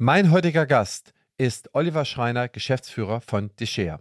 Mein heutiger Gast ist Oliver Schreiner, Geschäftsführer von Deshare.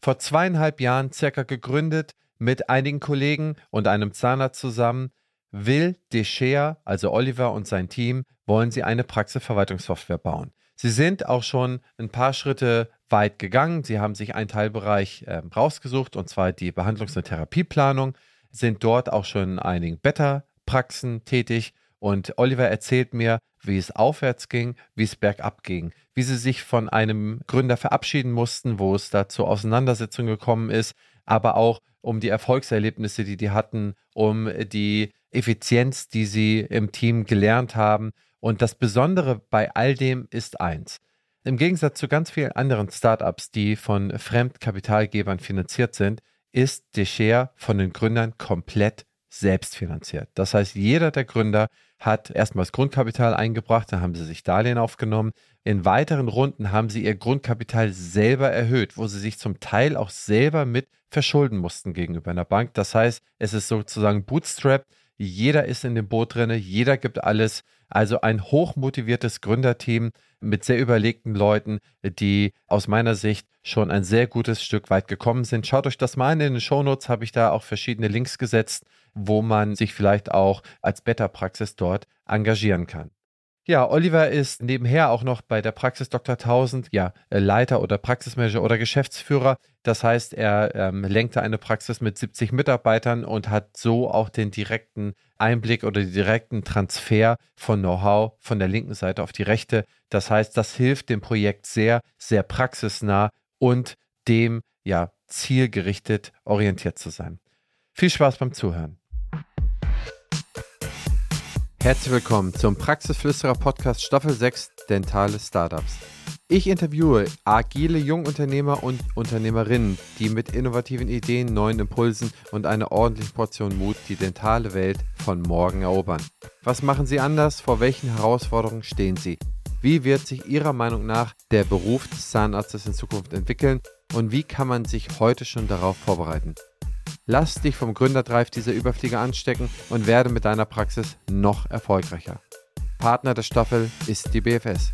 Vor zweieinhalb Jahren circa gegründet, mit einigen Kollegen und einem Zahnarzt zusammen, will Deshare, also Oliver und sein Team, wollen sie eine Praxisverwaltungssoftware bauen. Sie sind auch schon ein paar Schritte weit gegangen. Sie haben sich einen Teilbereich äh, rausgesucht, und zwar die Behandlungs- und Therapieplanung, sind dort auch schon in einigen Beta-Praxen tätig. Und Oliver erzählt mir, wie es aufwärts ging, wie es bergab ging, wie sie sich von einem Gründer verabschieden mussten, wo es da zu Auseinandersetzungen gekommen ist, aber auch um die Erfolgserlebnisse, die die hatten, um die Effizienz, die sie im Team gelernt haben und das Besondere bei all dem ist eins. Im Gegensatz zu ganz vielen anderen Startups, die von Fremdkapitalgebern finanziert sind, ist Deshare von den Gründern komplett selbst finanziert. Das heißt, jeder der Gründer hat erstmal das Grundkapital eingebracht, dann haben sie sich Darlehen aufgenommen. In weiteren Runden haben sie ihr Grundkapital selber erhöht, wo sie sich zum Teil auch selber mit verschulden mussten gegenüber einer Bank. Das heißt, es ist sozusagen Bootstrap. Jeder ist in dem Boot drin, jeder gibt alles. Also ein hochmotiviertes Gründerteam mit sehr überlegten Leuten, die aus meiner Sicht schon ein sehr gutes Stück weit gekommen sind. Schaut euch das mal an. In den Shownotes habe ich da auch verschiedene Links gesetzt, wo man sich vielleicht auch als Beta-Praxis dort engagieren kann. Ja, Oliver ist nebenher auch noch bei der Praxis Dr. 1000, ja, äh, Leiter oder Praxismanager oder Geschäftsführer. Das heißt, er ähm, lenkte eine Praxis mit 70 Mitarbeitern und hat so auch den direkten Einblick oder den direkten Transfer von Know-how von der linken Seite auf die rechte. Das heißt, das hilft dem Projekt sehr, sehr praxisnah und dem, ja, zielgerichtet orientiert zu sein. Viel Spaß beim Zuhören. Herzlich willkommen zum Praxisflüsterer Podcast Staffel 6 Dentale Startups. Ich interviewe agile Jungunternehmer und Unternehmerinnen, die mit innovativen Ideen, neuen Impulsen und einer ordentlichen Portion Mut die dentale Welt von morgen erobern. Was machen sie anders? Vor welchen Herausforderungen stehen sie? Wie wird sich Ihrer Meinung nach der Beruf des Zahnarztes in Zukunft entwickeln? Und wie kann man sich heute schon darauf vorbereiten? Lass dich vom Gründerdrive dieser Überflieger anstecken und werde mit deiner Praxis noch erfolgreicher. Partner der Staffel ist die BFS.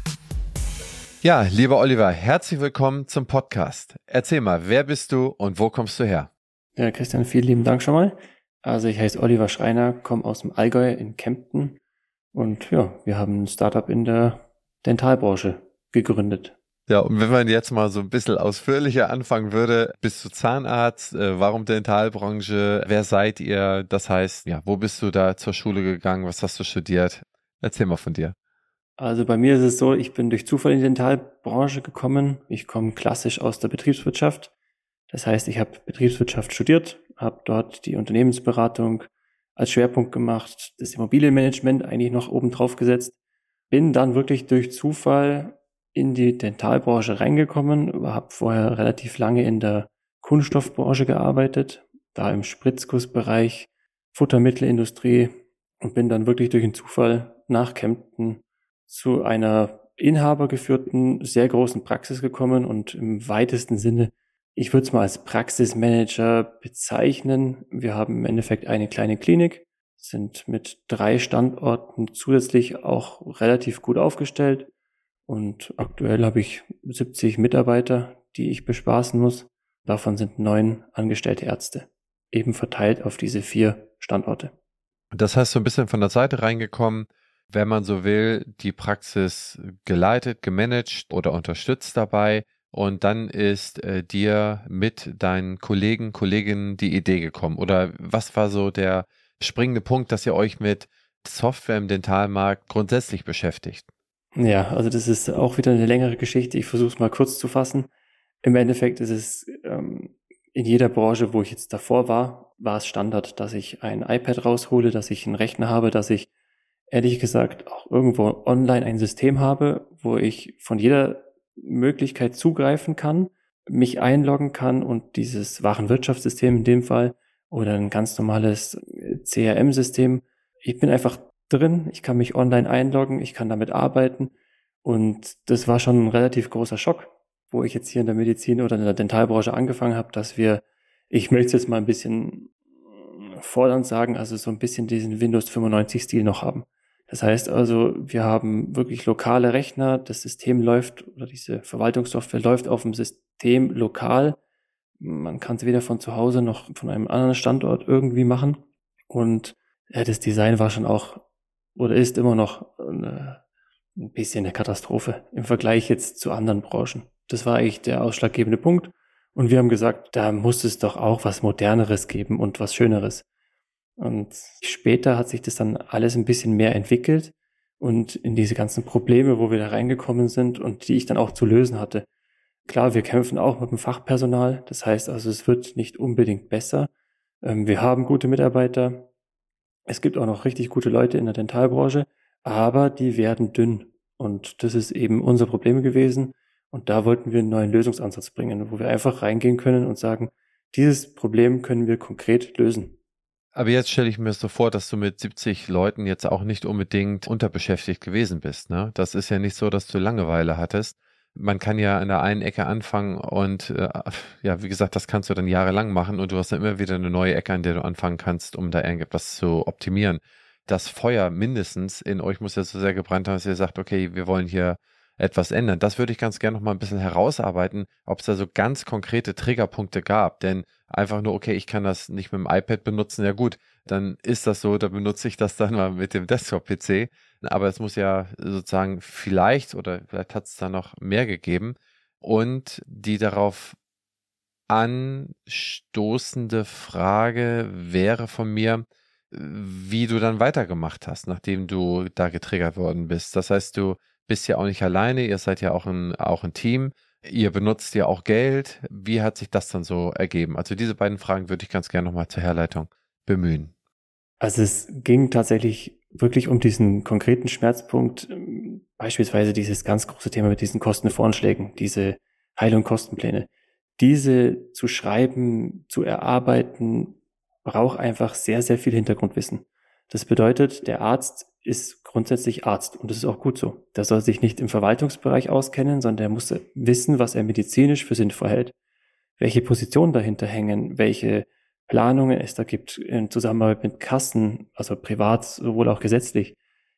Ja, lieber Oliver, herzlich willkommen zum Podcast. Erzähl mal, wer bist du und wo kommst du her? Ja, Christian, vielen lieben Dank schon mal. Also ich heiße Oliver Schreiner, komme aus dem Allgäu in Kempten und ja, wir haben ein Startup in der Dentalbranche gegründet. Ja, und wenn man jetzt mal so ein bisschen ausführlicher anfangen würde, bist du Zahnarzt, äh, warum Dentalbranche, wer seid ihr? Das heißt, ja, wo bist du da zur Schule gegangen, was hast du studiert? Erzähl mal von dir. Also bei mir ist es so, ich bin durch Zufall in die Dentalbranche gekommen. Ich komme klassisch aus der Betriebswirtschaft. Das heißt, ich habe Betriebswirtschaft studiert, habe dort die Unternehmensberatung als Schwerpunkt gemacht, das Immobilienmanagement eigentlich noch oben drauf gesetzt. Bin dann wirklich durch Zufall in die Dentalbranche reingekommen, habe vorher relativ lange in der Kunststoffbranche gearbeitet, da im Spritzgussbereich, Futtermittelindustrie und bin dann wirklich durch einen Zufall nach Kempten zu einer inhabergeführten, sehr großen Praxis gekommen und im weitesten Sinne, ich würde es mal als Praxismanager bezeichnen. Wir haben im Endeffekt eine kleine Klinik, sind mit drei Standorten zusätzlich auch relativ gut aufgestellt und aktuell habe ich 70 Mitarbeiter, die ich bespaßen muss. Davon sind neun angestellte Ärzte, eben verteilt auf diese vier Standorte. Das heißt, so ein bisschen von der Seite reingekommen, wenn man so will, die Praxis geleitet, gemanagt oder unterstützt dabei. Und dann ist äh, dir mit deinen Kollegen, Kolleginnen die Idee gekommen. Oder was war so der springende Punkt, dass ihr euch mit Software im Dentalmarkt grundsätzlich beschäftigt? Ja, also das ist auch wieder eine längere Geschichte. Ich versuche es mal kurz zu fassen. Im Endeffekt ist es ähm, in jeder Branche, wo ich jetzt davor war, war es Standard, dass ich ein iPad raushole, dass ich einen Rechner habe, dass ich ehrlich gesagt auch irgendwo online ein System habe, wo ich von jeder Möglichkeit zugreifen kann, mich einloggen kann und dieses Warenwirtschaftssystem in dem Fall oder ein ganz normales CRM-System. Ich bin einfach drin, ich kann mich online einloggen, ich kann damit arbeiten. Und das war schon ein relativ großer Schock, wo ich jetzt hier in der Medizin oder in der Dentalbranche angefangen habe, dass wir, ich möchte jetzt mal ein bisschen fordernd sagen, also so ein bisschen diesen Windows 95-Stil noch haben. Das heißt also, wir haben wirklich lokale Rechner, das System läuft oder diese Verwaltungssoftware läuft auf dem System lokal. Man kann es weder von zu Hause noch von einem anderen Standort irgendwie machen. Und ja, das Design war schon auch oder ist immer noch eine, ein bisschen eine Katastrophe im Vergleich jetzt zu anderen Branchen. Das war eigentlich der ausschlaggebende Punkt. Und wir haben gesagt, da muss es doch auch was Moderneres geben und was Schöneres. Und später hat sich das dann alles ein bisschen mehr entwickelt und in diese ganzen Probleme, wo wir da reingekommen sind und die ich dann auch zu lösen hatte. Klar, wir kämpfen auch mit dem Fachpersonal. Das heißt also, es wird nicht unbedingt besser. Ähm, wir haben gute Mitarbeiter. Es gibt auch noch richtig gute Leute in der Dentalbranche, aber die werden dünn. Und das ist eben unser Problem gewesen. Und da wollten wir einen neuen Lösungsansatz bringen, wo wir einfach reingehen können und sagen, dieses Problem können wir konkret lösen. Aber jetzt stelle ich mir so vor, dass du mit 70 Leuten jetzt auch nicht unbedingt unterbeschäftigt gewesen bist. Ne? Das ist ja nicht so, dass du Langeweile hattest. Man kann ja an der einen Ecke anfangen und äh, ja, wie gesagt, das kannst du dann jahrelang machen und du hast dann immer wieder eine neue Ecke, an der du anfangen kannst, um da irgendetwas zu optimieren. Das Feuer mindestens in euch muss ja so sehr gebrannt haben, dass ihr sagt, okay, wir wollen hier etwas ändern. Das würde ich ganz gerne noch mal ein bisschen herausarbeiten, ob es da so ganz konkrete Triggerpunkte gab. Denn einfach nur, okay, ich kann das nicht mit dem iPad benutzen, ja gut, dann ist das so, da benutze ich das dann mal mit dem Desktop-PC. Aber es muss ja sozusagen vielleicht oder vielleicht hat es da noch mehr gegeben und die darauf anstoßende Frage wäre von mir, wie du dann weitergemacht hast, nachdem du da getriggert worden bist. Das heißt, du bist ja auch nicht alleine, ihr seid ja auch ein, auch ein Team. Ihr benutzt ja auch Geld. Wie hat sich das dann so ergeben? Also diese beiden Fragen würde ich ganz gerne nochmal zur Herleitung bemühen. Also es ging tatsächlich wirklich um diesen konkreten Schmerzpunkt, beispielsweise dieses ganz große Thema mit diesen Kostenvoranschlägen, diese Heil- und Kostenpläne. Diese zu schreiben, zu erarbeiten, braucht einfach sehr, sehr viel Hintergrundwissen. Das bedeutet, der Arzt ist grundsätzlich Arzt und das ist auch gut so. Der soll sich nicht im Verwaltungsbereich auskennen, sondern er muss wissen, was er medizinisch für sinnvoll hält, welche Positionen dahinter hängen, welche Planungen es da gibt in Zusammenarbeit mit Kassen, also privat, sowohl auch gesetzlich.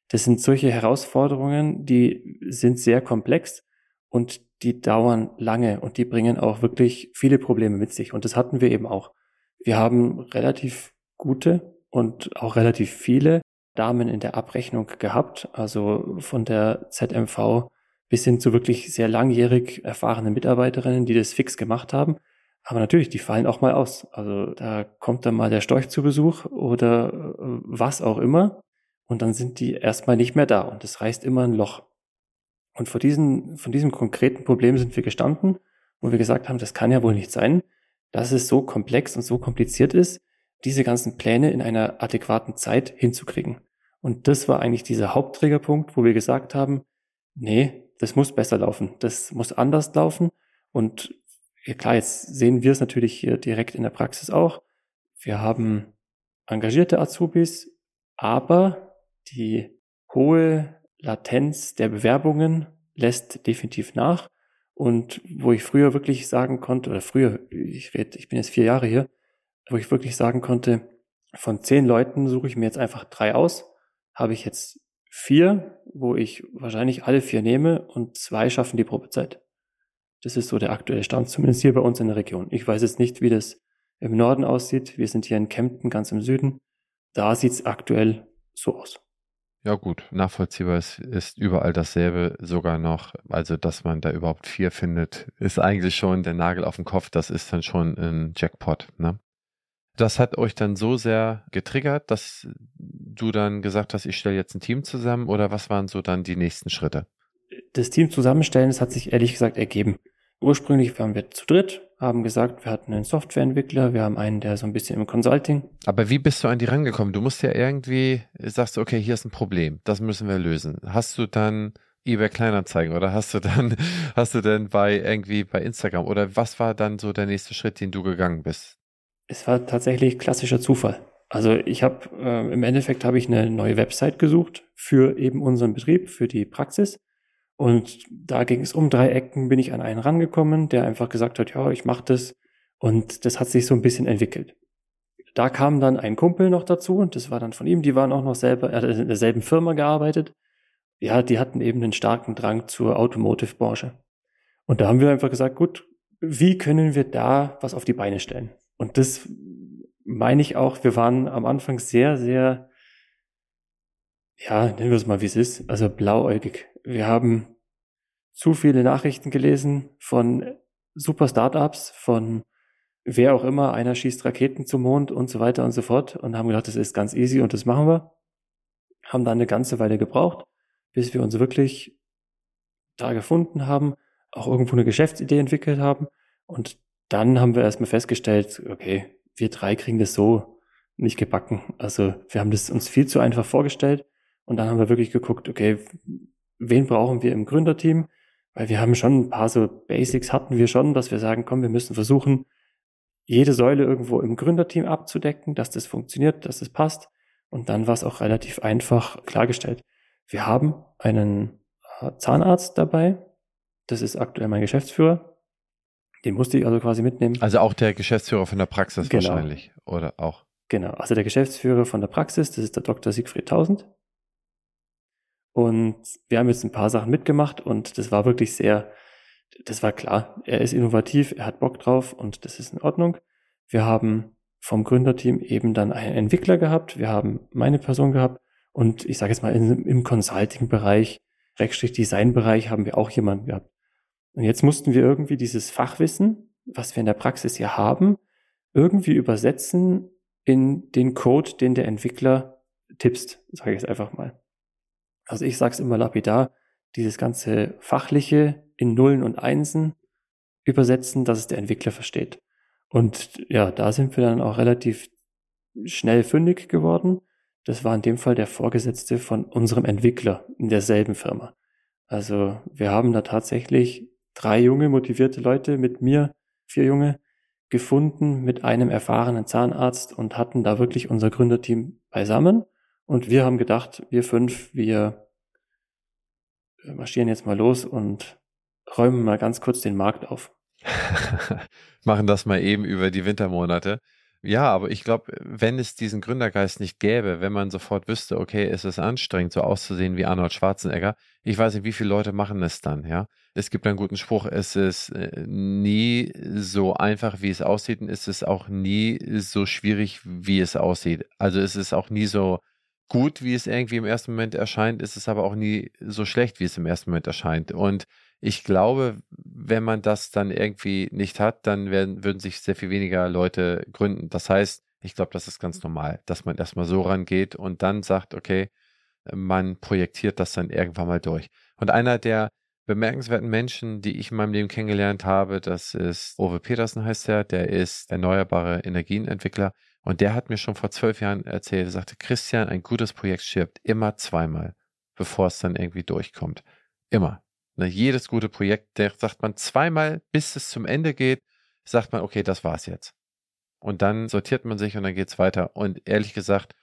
Das sind solche Herausforderungen, die sind sehr komplex und die dauern lange und die bringen auch wirklich viele Probleme mit sich. Und das hatten wir eben auch. Wir haben relativ gute und auch relativ viele Damen in der Abrechnung gehabt, also von der ZMV bis hin zu wirklich sehr langjährig erfahrenen Mitarbeiterinnen, die das fix gemacht haben. Aber natürlich, die fallen auch mal aus. Also da kommt dann mal der Storch zu Besuch oder äh, was auch immer. Und dann sind die erstmal nicht mehr da und es reißt immer ein Loch. Und vor diesen, von diesem konkreten Problem sind wir gestanden, wo wir gesagt haben, das kann ja wohl nicht sein, dass es so komplex und so kompliziert ist, diese ganzen Pläne in einer adäquaten Zeit hinzukriegen. Und das war eigentlich dieser Hauptträgerpunkt, wo wir gesagt haben, nee, das muss besser laufen, das muss anders laufen. Und ja klar, jetzt sehen wir es natürlich hier direkt in der Praxis auch. Wir haben engagierte Azubis, aber die hohe Latenz der Bewerbungen lässt definitiv nach. Und wo ich früher wirklich sagen konnte, oder früher, ich rede, ich bin jetzt vier Jahre hier, wo ich wirklich sagen konnte, von zehn Leuten suche ich mir jetzt einfach drei aus, habe ich jetzt vier, wo ich wahrscheinlich alle vier nehme und zwei schaffen die Probezeit. Das ist so der aktuelle Stand, zumindest hier bei uns in der Region. Ich weiß jetzt nicht, wie das im Norden aussieht. Wir sind hier in Kempten, ganz im Süden. Da sieht es aktuell so aus. Ja gut, nachvollziehbar ist, ist überall dasselbe sogar noch. Also, dass man da überhaupt vier findet, ist eigentlich schon der Nagel auf den Kopf. Das ist dann schon ein Jackpot. Ne? Das hat euch dann so sehr getriggert, dass du dann gesagt hast, ich stelle jetzt ein Team zusammen oder was waren so dann die nächsten Schritte? Das Team zusammenstellen, das hat sich ehrlich gesagt ergeben. Ursprünglich waren wir zu dritt, haben gesagt, wir hatten einen Softwareentwickler, wir haben einen, der so ein bisschen im Consulting. Aber wie bist du an die rangekommen? Du musst ja irgendwie, sagst du, okay, hier ist ein Problem, das müssen wir lösen. Hast du dann eBay Kleinanzeigen oder hast du dann, hast du denn bei irgendwie bei Instagram oder was war dann so der nächste Schritt, den du gegangen bist? Es war tatsächlich klassischer Zufall. Also ich habe äh, im Endeffekt habe ich eine neue Website gesucht für eben unseren Betrieb, für die Praxis. Und da ging es um drei Ecken, bin ich an einen rangekommen, der einfach gesagt hat, ja, ich mache das. Und das hat sich so ein bisschen entwickelt. da kam dann ein Kumpel noch dazu und das war dann von ihm, die waren auch noch selber, er hat in derselben Firma gearbeitet. Ja, die hatten eben einen starken Drang zur Automotive-Branche. Und da haben wir einfach gesagt, gut, wie können wir da was auf die Beine stellen? Und das meine ich auch, wir waren am Anfang sehr, sehr, ja, nennen wir es mal, wie es ist, also blauäugig. Wir haben zu viele Nachrichten gelesen von super Startups, von wer auch immer, einer schießt Raketen zum Mond und so weiter und so fort und haben gedacht, das ist ganz easy und das machen wir. Haben dann eine ganze Weile gebraucht, bis wir uns wirklich da gefunden haben, auch irgendwo eine Geschäftsidee entwickelt haben und dann haben wir erstmal festgestellt, okay, wir drei kriegen das so nicht gebacken. Also wir haben das uns viel zu einfach vorgestellt und dann haben wir wirklich geguckt, okay, wen brauchen wir im Gründerteam? Weil wir haben schon ein paar so Basics hatten wir schon, dass wir sagen, komm, wir müssen versuchen, jede Säule irgendwo im Gründerteam abzudecken, dass das funktioniert, dass das passt. Und dann war es auch relativ einfach klargestellt. Wir haben einen äh, Zahnarzt dabei. Das ist aktuell mein Geschäftsführer. Den musste ich also quasi mitnehmen. Also auch der Geschäftsführer von der Praxis genau. wahrscheinlich, oder auch? Genau, also der Geschäftsführer von der Praxis, das ist der Dr. Siegfried Tausend. Und wir haben jetzt ein paar Sachen mitgemacht und das war wirklich sehr das war klar. Er ist innovativ, er hat Bock drauf und das ist in Ordnung. Wir haben vom Gründerteam eben dann einen Entwickler gehabt, wir haben meine Person gehabt und ich sage jetzt mal in, im Consulting-Bereich, Rechtstrich Design-Bereich haben wir auch jemanden gehabt. Und jetzt mussten wir irgendwie dieses Fachwissen, was wir in der Praxis hier haben, irgendwie übersetzen in den Code, den der Entwickler tippst, sage ich jetzt einfach mal. Also ich sage es immer lapidar, dieses ganze Fachliche in Nullen und Einsen übersetzen, dass es der Entwickler versteht. Und ja, da sind wir dann auch relativ schnell fündig geworden. Das war in dem Fall der Vorgesetzte von unserem Entwickler in derselben Firma. Also wir haben da tatsächlich drei junge, motivierte Leute mit mir, vier junge, gefunden mit einem erfahrenen Zahnarzt und hatten da wirklich unser Gründerteam beisammen. Und wir haben gedacht, wir fünf, wir marschieren jetzt mal los und räumen mal ganz kurz den Markt auf. Machen das mal eben über die Wintermonate. Ja, aber ich glaube, wenn es diesen Gründergeist nicht gäbe, wenn man sofort wüsste, okay, es ist anstrengend, so auszusehen wie Arnold Schwarzenegger, ich weiß nicht, wie viele Leute machen es dann, ja. Es gibt einen guten Spruch, es ist äh, nie so einfach, wie es aussieht, und es ist auch nie so schwierig, wie es aussieht. Also es ist auch nie so gut, wie es irgendwie im ersten Moment erscheint, es ist aber auch nie so schlecht, wie es im ersten Moment erscheint. Und ich glaube, wenn man das dann irgendwie nicht hat, dann werden, würden sich sehr viel weniger Leute gründen. Das heißt, ich glaube, das ist ganz normal, dass man erstmal so rangeht und dann sagt, okay, man projektiert das dann irgendwann mal durch. Und einer der bemerkenswerten Menschen, die ich in meinem Leben kennengelernt habe, das ist Ove Petersen heißt er, der ist erneuerbare Energienentwickler und der hat mir schon vor zwölf Jahren erzählt, er sagte, Christian, ein gutes Projekt stirbt immer zweimal, bevor es dann irgendwie durchkommt. Immer. Ne, jedes gute Projekt, der sagt man zweimal, bis es zum Ende geht, sagt man, okay, das war's jetzt. Und dann sortiert man sich und dann geht's weiter. Und ehrlich gesagt,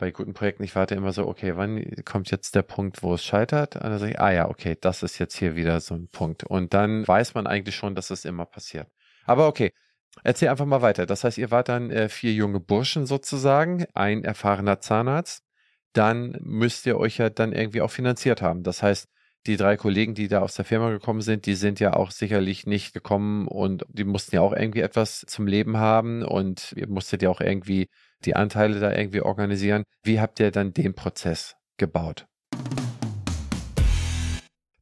bei guten Projekten, ich warte immer so, okay, wann kommt jetzt der Punkt, wo es scheitert? Und dann sage ich, ah ja, okay, das ist jetzt hier wieder so ein Punkt. Und dann weiß man eigentlich schon, dass es immer passiert. Aber okay, erzähl einfach mal weiter. Das heißt, ihr wart dann äh, vier junge Burschen sozusagen, ein erfahrener Zahnarzt. Dann müsst ihr euch ja dann irgendwie auch finanziert haben. Das heißt, die drei Kollegen, die da aus der Firma gekommen sind, die sind ja auch sicherlich nicht gekommen und die mussten ja auch irgendwie etwas zum Leben haben und ihr musstet ja auch irgendwie die Anteile da irgendwie organisieren. Wie habt ihr dann den Prozess gebaut?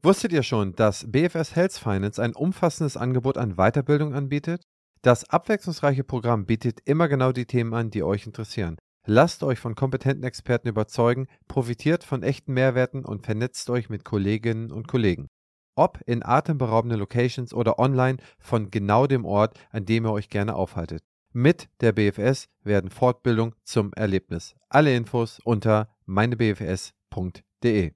Wusstet ihr schon, dass BFS Health Finance ein umfassendes Angebot an Weiterbildung anbietet? Das abwechslungsreiche Programm bietet immer genau die Themen an, die euch interessieren. Lasst euch von kompetenten Experten überzeugen, profitiert von echten Mehrwerten und vernetzt euch mit Kolleginnen und Kollegen. Ob in atemberaubenden Locations oder online von genau dem Ort, an dem ihr euch gerne aufhaltet. Mit der BFS werden Fortbildung zum Erlebnis. Alle Infos unter meinebfs.de.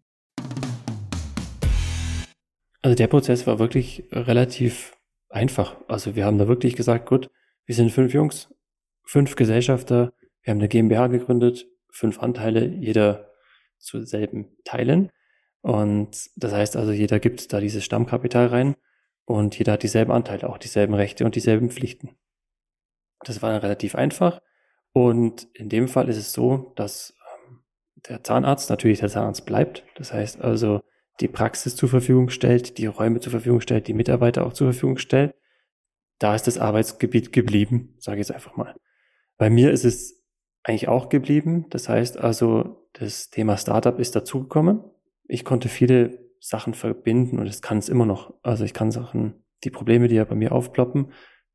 Also der Prozess war wirklich relativ einfach. Also wir haben da wirklich gesagt, gut, wir sind fünf Jungs, fünf Gesellschafter, wir haben eine GmbH gegründet, fünf Anteile, jeder zu selben Teilen. Und das heißt also, jeder gibt da dieses Stammkapital rein und jeder hat dieselben Anteile, auch dieselben Rechte und dieselben Pflichten. Das war dann relativ einfach. Und in dem Fall ist es so, dass ähm, der Zahnarzt natürlich der Zahnarzt bleibt. Das heißt also, die Praxis zur Verfügung stellt, die Räume zur Verfügung stellt, die Mitarbeiter auch zur Verfügung stellt. Da ist das Arbeitsgebiet geblieben, sage ich jetzt einfach mal. Bei mir ist es eigentlich auch geblieben. Das heißt also, das Thema Startup ist dazugekommen. Ich konnte viele Sachen verbinden und es kann es immer noch. Also ich kann Sachen, die Probleme, die ja bei mir aufploppen,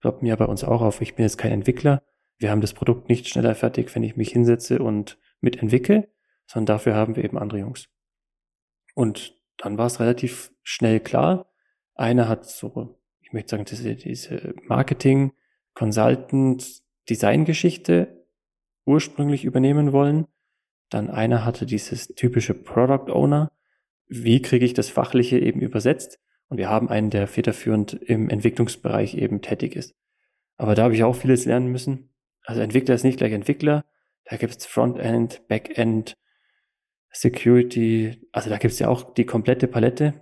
ploppen ja bei uns auch auf. Ich bin jetzt kein Entwickler. Wir haben das Produkt nicht schneller fertig, wenn ich mich hinsetze und mitentwickle, sondern dafür haben wir eben andere Jungs. Und dann war es relativ schnell klar. Einer hat so, ich möchte sagen, diese, diese Marketing, Consultant, Design-Geschichte ursprünglich übernehmen wollen. Dann einer hatte dieses typische Product Owner. Wie kriege ich das Fachliche eben übersetzt? Und wir haben einen, der federführend im Entwicklungsbereich eben tätig ist. Aber da habe ich auch vieles lernen müssen. Also Entwickler ist nicht gleich Entwickler. Da gibt es Frontend, Backend, Security. Also da gibt es ja auch die komplette Palette.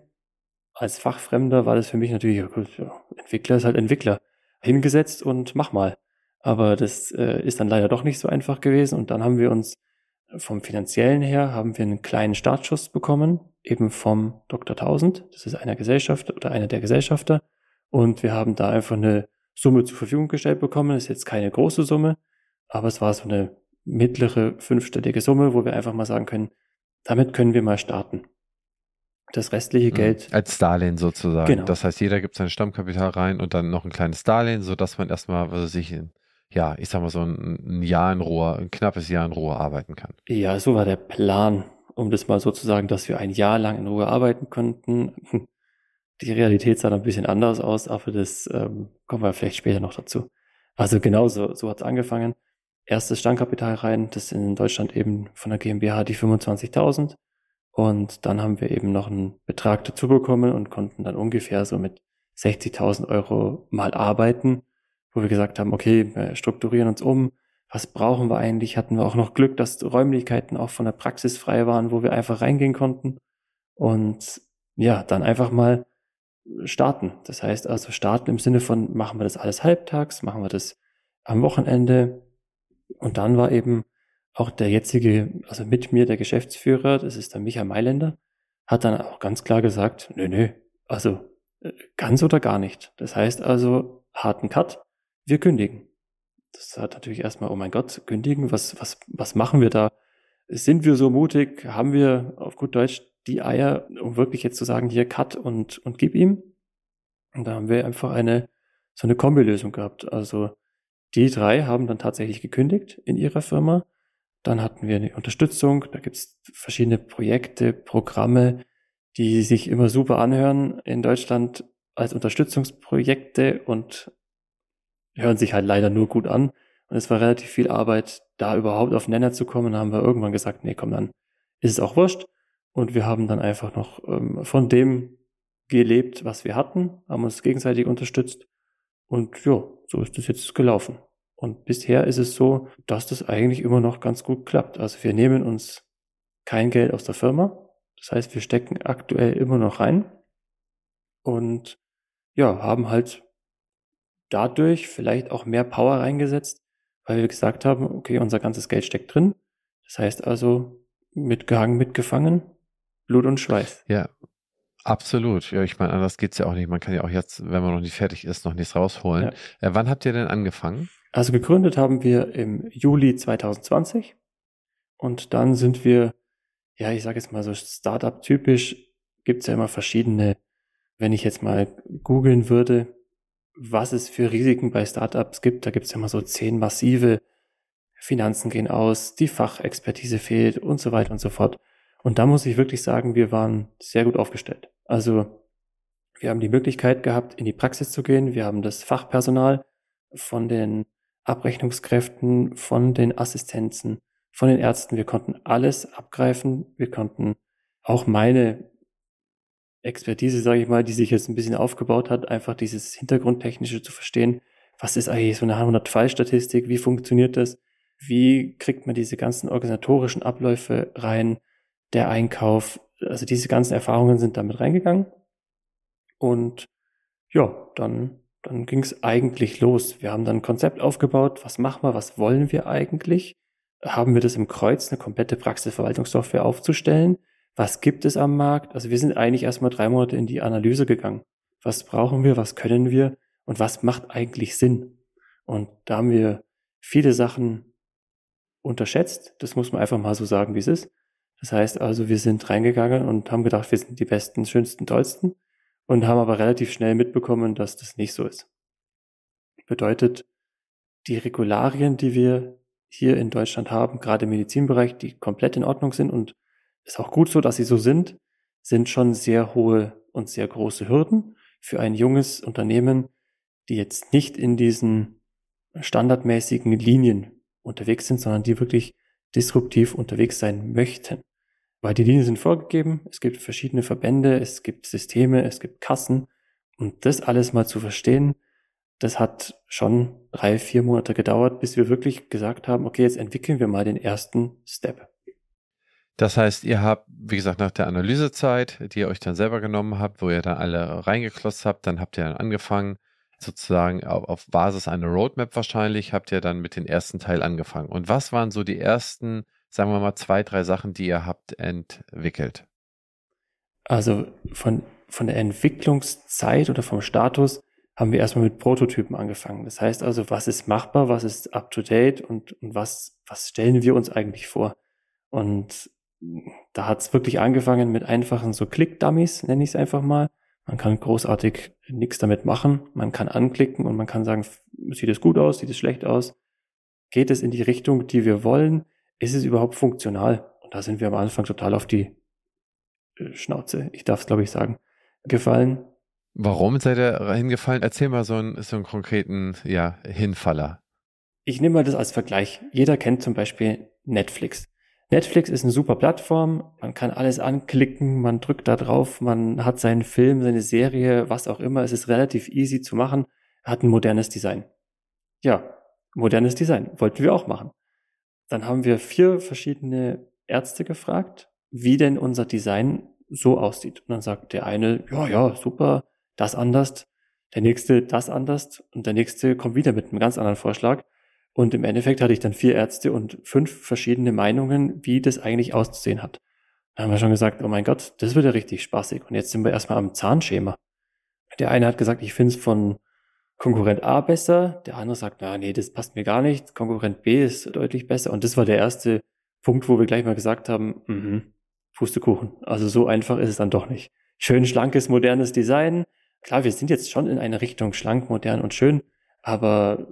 Als Fachfremder war das für mich natürlich, ja, Entwickler ist halt Entwickler. Hingesetzt und mach mal. Aber das äh, ist dann leider doch nicht so einfach gewesen. Und dann haben wir uns vom finanziellen her haben wir einen kleinen Startschuss bekommen, eben vom Dr. 1000. Das ist einer Gesellschaft oder einer der Gesellschafter. Und wir haben da einfach eine Summe zur Verfügung gestellt bekommen. Das ist jetzt keine große Summe, aber es war so eine mittlere fünfstellige Summe, wo wir einfach mal sagen können, damit können wir mal starten. Das restliche mhm. Geld. Als Darlehen sozusagen. Genau. Das heißt, jeder gibt sein Stammkapital rein und dann noch ein kleines Darlehen, sodass man erstmal, was weiß ich, ja, ich sag mal so ein, Jahr in Ruhe, ein knappes Jahr in Ruhe arbeiten kann. Ja, so war der Plan, um das mal so zu sagen, dass wir ein Jahr lang in Ruhe arbeiten könnten. Die Realität sah dann ein bisschen anders aus, aber das ähm, kommen wir vielleicht später noch dazu. Also genau so, so hat es angefangen. Erstes Stammkapital rein, das sind in Deutschland eben von der GmbH die 25.000. Und dann haben wir eben noch einen Betrag dazu bekommen und konnten dann ungefähr so mit 60.000 Euro mal arbeiten wo wir gesagt haben, okay, wir strukturieren uns um. Was brauchen wir eigentlich? Hatten wir auch noch Glück, dass Räumlichkeiten auch von der Praxis frei waren, wo wir einfach reingehen konnten. Und ja, dann einfach mal starten. Das heißt also starten im Sinne von, machen wir das alles halbtags, machen wir das am Wochenende. Und dann war eben auch der jetzige, also mit mir der Geschäftsführer, das ist der Micha Mailänder, hat dann auch ganz klar gesagt, nö, nö, also äh, ganz oder gar nicht. Das heißt also harten Cut wir kündigen. Das hat natürlich erstmal, oh mein Gott, kündigen, was, was, was machen wir da? Sind wir so mutig? Haben wir auf gut Deutsch die Eier, um wirklich jetzt zu sagen, hier cut und, und gib ihm? Und da haben wir einfach eine, so eine Kombilösung gehabt. Also die drei haben dann tatsächlich gekündigt in ihrer Firma. Dann hatten wir eine Unterstützung. Da gibt es verschiedene Projekte, Programme, die sich immer super anhören in Deutschland als Unterstützungsprojekte und hören sich halt leider nur gut an. Und es war relativ viel Arbeit, da überhaupt auf Nenner zu kommen. Da haben wir irgendwann gesagt, nee, komm, dann ist es auch wurscht. Und wir haben dann einfach noch ähm, von dem gelebt, was wir hatten, haben uns gegenseitig unterstützt. Und ja, so ist es jetzt gelaufen. Und bisher ist es so, dass das eigentlich immer noch ganz gut klappt. Also wir nehmen uns kein Geld aus der Firma. Das heißt, wir stecken aktuell immer noch rein und ja, haben halt dadurch vielleicht auch mehr Power reingesetzt, weil wir gesagt haben, okay, unser ganzes Geld steckt drin. Das heißt also, mitgehangen, mitgefangen, Blut und Schweiß. Ja, absolut. Ja, ich meine, anders geht's ja auch nicht. Man kann ja auch jetzt, wenn man noch nicht fertig ist, noch nichts rausholen. Ja. Äh, wann habt ihr denn angefangen? Also gegründet haben wir im Juli 2020 und dann sind wir, ja, ich sage jetzt mal so Startup-typisch, gibt's ja immer verschiedene, wenn ich jetzt mal googeln würde, was es für Risiken bei Startups gibt. Da gibt es immer so zehn massive Finanzen gehen aus, die Fachexpertise fehlt und so weiter und so fort. Und da muss ich wirklich sagen, wir waren sehr gut aufgestellt. Also wir haben die Möglichkeit gehabt, in die Praxis zu gehen. Wir haben das Fachpersonal von den Abrechnungskräften, von den Assistenzen, von den Ärzten. Wir konnten alles abgreifen. Wir konnten auch meine Expertise, sage ich mal, die sich jetzt ein bisschen aufgebaut hat, einfach dieses Hintergrundtechnische zu verstehen. Was ist eigentlich so eine 100-Fall-Statistik? Wie funktioniert das? Wie kriegt man diese ganzen organisatorischen Abläufe rein? Der Einkauf, also diese ganzen Erfahrungen sind damit reingegangen. Und ja, dann, dann ging es eigentlich los. Wir haben dann ein Konzept aufgebaut, was machen wir, was wollen wir eigentlich? Haben wir das im Kreuz, eine komplette Praxisverwaltungssoftware aufzustellen? Was gibt es am Markt? Also wir sind eigentlich erstmal drei Monate in die Analyse gegangen. Was brauchen wir, was können wir und was macht eigentlich Sinn? Und da haben wir viele Sachen unterschätzt. Das muss man einfach mal so sagen, wie es ist. Das heißt also, wir sind reingegangen und haben gedacht, wir sind die besten, schönsten, tollsten und haben aber relativ schnell mitbekommen, dass das nicht so ist. Bedeutet, die Regularien, die wir hier in Deutschland haben, gerade im Medizinbereich, die komplett in Ordnung sind und ist auch gut so, dass sie so sind, sind schon sehr hohe und sehr große Hürden für ein junges Unternehmen, die jetzt nicht in diesen standardmäßigen Linien unterwegs sind, sondern die wirklich disruptiv unterwegs sein möchten. Weil die Linien sind vorgegeben, es gibt verschiedene Verbände, es gibt Systeme, es gibt Kassen. Und das alles mal zu verstehen, das hat schon drei, vier Monate gedauert, bis wir wirklich gesagt haben, okay, jetzt entwickeln wir mal den ersten Step. Das heißt, ihr habt, wie gesagt, nach der Analysezeit, die ihr euch dann selber genommen habt, wo ihr dann alle reingeklotzt habt, dann habt ihr dann angefangen, sozusagen auf, Basis einer Roadmap wahrscheinlich, habt ihr dann mit dem ersten Teil angefangen. Und was waren so die ersten sagen wir mal, zwei, drei Sachen, die ihr habt entwickelt? Also von, von der Entwicklungszeit oder vom Status haben wir erstmal mit Prototypen angefangen. Das heißt also, was ist machbar, was ist up to date und, und was, was stellen wir uns eigentlich vor? Und da hat es wirklich angefangen mit einfachen so Click-Dummies, nenne ich es einfach mal. Man kann großartig nichts damit machen. Man kann anklicken und man kann sagen, sieht es gut aus, sieht es schlecht aus? Geht es in die Richtung, die wir wollen? ist es überhaupt funktional? Und da sind wir am Anfang total auf die äh, Schnauze, ich darf es glaube ich sagen, gefallen. Warum seid ihr hingefallen? Erzähl mal so einen, so einen konkreten ja, Hinfaller. Ich nehme mal das als Vergleich. Jeder kennt zum Beispiel Netflix. Netflix ist eine super Plattform, man kann alles anklicken, man drückt da drauf, man hat seinen Film, seine Serie, was auch immer. Es ist relativ easy zu machen, hat ein modernes Design. Ja, modernes Design wollten wir auch machen. Dann haben wir vier verschiedene Ärzte gefragt, wie denn unser Design so aussieht. Und dann sagt der eine, ja, ja, super, das anders, der nächste das anders und der nächste kommt wieder mit einem ganz anderen Vorschlag. Und im Endeffekt hatte ich dann vier Ärzte und fünf verschiedene Meinungen, wie das eigentlich auszusehen hat. Da haben wir schon gesagt, oh mein Gott, das wird ja richtig spaßig. Und jetzt sind wir erstmal am Zahnschema. Der eine hat gesagt, ich finde es von Konkurrent A besser, der andere sagt, na nee, das passt mir gar nicht, Konkurrent B ist deutlich besser. Und das war der erste Punkt, wo wir gleich mal gesagt haben, mhm, Pustekuchen. Also so einfach ist es dann doch nicht. Schön schlankes, modernes Design. Klar, wir sind jetzt schon in eine Richtung schlank, modern und schön, aber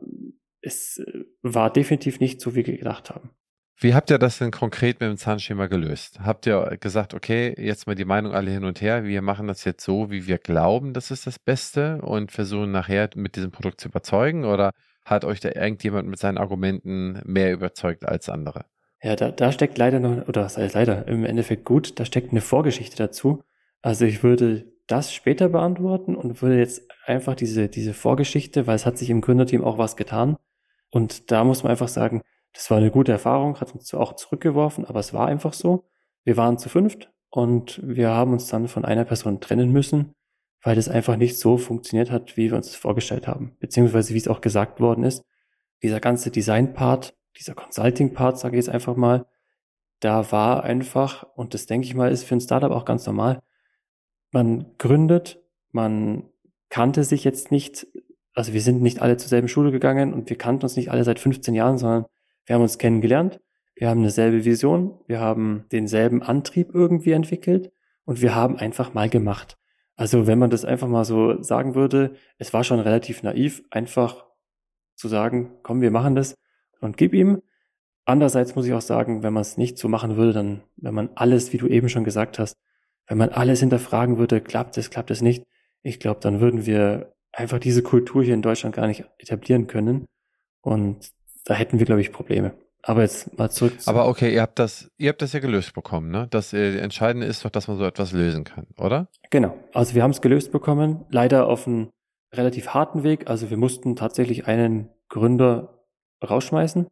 es war definitiv nicht so, wie wir gedacht haben. Wie habt ihr das denn konkret mit dem Zahnschema gelöst? Habt ihr gesagt, okay, jetzt mal die Meinung alle hin und her, wir machen das jetzt so, wie wir glauben, das ist das Beste und versuchen nachher mit diesem Produkt zu überzeugen? Oder hat euch da irgendjemand mit seinen Argumenten mehr überzeugt als andere? Ja, da, da steckt leider noch, oder heißt leider, im Endeffekt gut, da steckt eine Vorgeschichte dazu. Also ich würde das später beantworten und würde jetzt einfach diese, diese Vorgeschichte, weil es hat sich im Gründerteam auch was getan. Und da muss man einfach sagen, das war eine gute Erfahrung, hat uns auch zurückgeworfen, aber es war einfach so. Wir waren zu fünft und wir haben uns dann von einer Person trennen müssen, weil das einfach nicht so funktioniert hat, wie wir uns das vorgestellt haben. Beziehungsweise wie es auch gesagt worden ist, dieser ganze Design-Part, dieser Consulting-Part, sage ich jetzt einfach mal, da war einfach, und das denke ich mal, ist für ein Startup auch ganz normal, man gründet, man kannte sich jetzt nicht, also wir sind nicht alle zur selben Schule gegangen und wir kannten uns nicht alle seit 15 Jahren, sondern wir haben uns kennengelernt, wir haben eine selbe Vision, wir haben denselben Antrieb irgendwie entwickelt und wir haben einfach mal gemacht. Also wenn man das einfach mal so sagen würde, es war schon relativ naiv, einfach zu sagen, komm, wir machen das und gib ihm. Andererseits muss ich auch sagen, wenn man es nicht so machen würde, dann, wenn man alles, wie du eben schon gesagt hast, wenn man alles hinterfragen würde, klappt es, klappt es nicht, ich glaube, dann würden wir einfach diese Kultur hier in Deutschland gar nicht etablieren können. Und da hätten wir, glaube ich, Probleme. Aber jetzt mal zurück. Zu Aber okay, ihr habt das, ihr habt das ja gelöst bekommen, ne? Das äh, Entscheidende ist doch, dass man so etwas lösen kann, oder? Genau. Also wir haben es gelöst bekommen, leider auf einem relativ harten Weg. Also wir mussten tatsächlich einen Gründer rausschmeißen,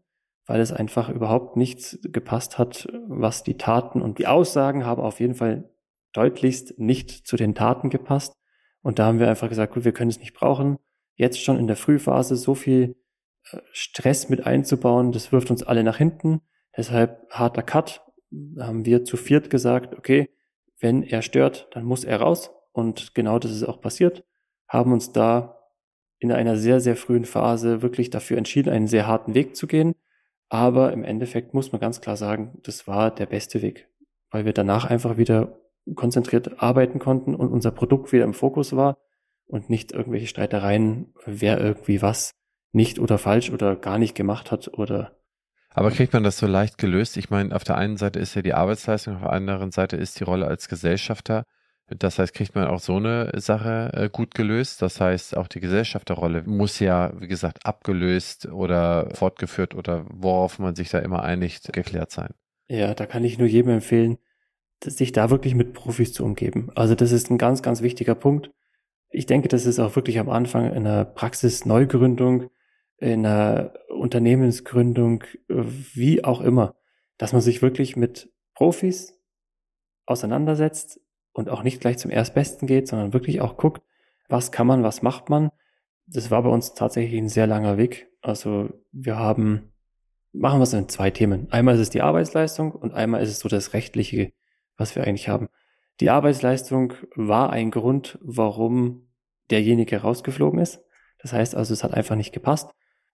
weil es einfach überhaupt nichts gepasst hat, was die Taten und die Aussagen haben auf jeden Fall deutlichst nicht zu den Taten gepasst. Und da haben wir einfach gesagt, gut, wir können es nicht brauchen. jetzt schon in der Frühphase so viel äh, Stress mit einzubauen, das wirft uns alle nach hinten. Deshalb harter Cut, haben wir zu viert gesagt, okay, wenn er stört, dann muss er raus. Und genau das ist auch passiert. Haben uns da in einer sehr, sehr frühen Phase wirklich dafür entschieden, einen sehr harten Weg zu gehen. Aber im Endeffekt muss man ganz klar sagen, das war der beste Weg, weil wir danach einfach wieder konzentriert arbeiten konnten und unser Produkt wieder im Fokus war und nicht irgendwelche Streitereien, wer irgendwie was nicht oder falsch oder gar nicht gemacht hat oder aber kriegt man das so leicht gelöst? Ich meine, auf der einen Seite ist ja die Arbeitsleistung, auf der anderen Seite ist die Rolle als Gesellschafter. Das heißt, kriegt man auch so eine Sache äh, gut gelöst. Das heißt, auch die Gesellschafterrolle muss ja, wie gesagt, abgelöst oder fortgeführt oder worauf man sich da immer einigt, geklärt sein. Ja, da kann ich nur jedem empfehlen, sich da wirklich mit Profis zu umgeben. Also das ist ein ganz, ganz wichtiger Punkt. Ich denke, das ist auch wirklich am Anfang einer Praxis-Neugründung in einer Unternehmensgründung, wie auch immer, dass man sich wirklich mit Profis auseinandersetzt und auch nicht gleich zum Erstbesten geht, sondern wirklich auch guckt, was kann man, was macht man. Das war bei uns tatsächlich ein sehr langer Weg. Also wir haben, machen wir es in zwei Themen. Einmal ist es die Arbeitsleistung und einmal ist es so das Rechtliche, was wir eigentlich haben. Die Arbeitsleistung war ein Grund, warum derjenige rausgeflogen ist. Das heißt also, es hat einfach nicht gepasst